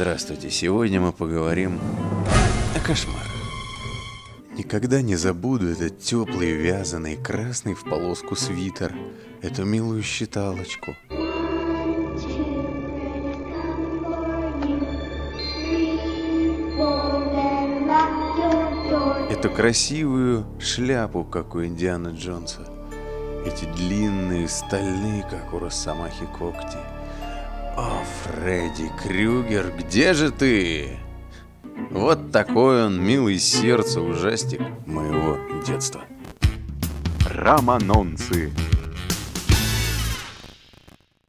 Здравствуйте, сегодня мы поговорим о кошмарах. Никогда не забуду этот теплый, вязаный, красный в полоску свитер, эту милую считалочку. Эту красивую шляпу, как у Индиана Джонса. Эти длинные, стальные, как у Росомахи, когти. О, Фредди Крюгер, где же ты? Вот такой он, милый сердце, ужастик моего детства. Романонцы.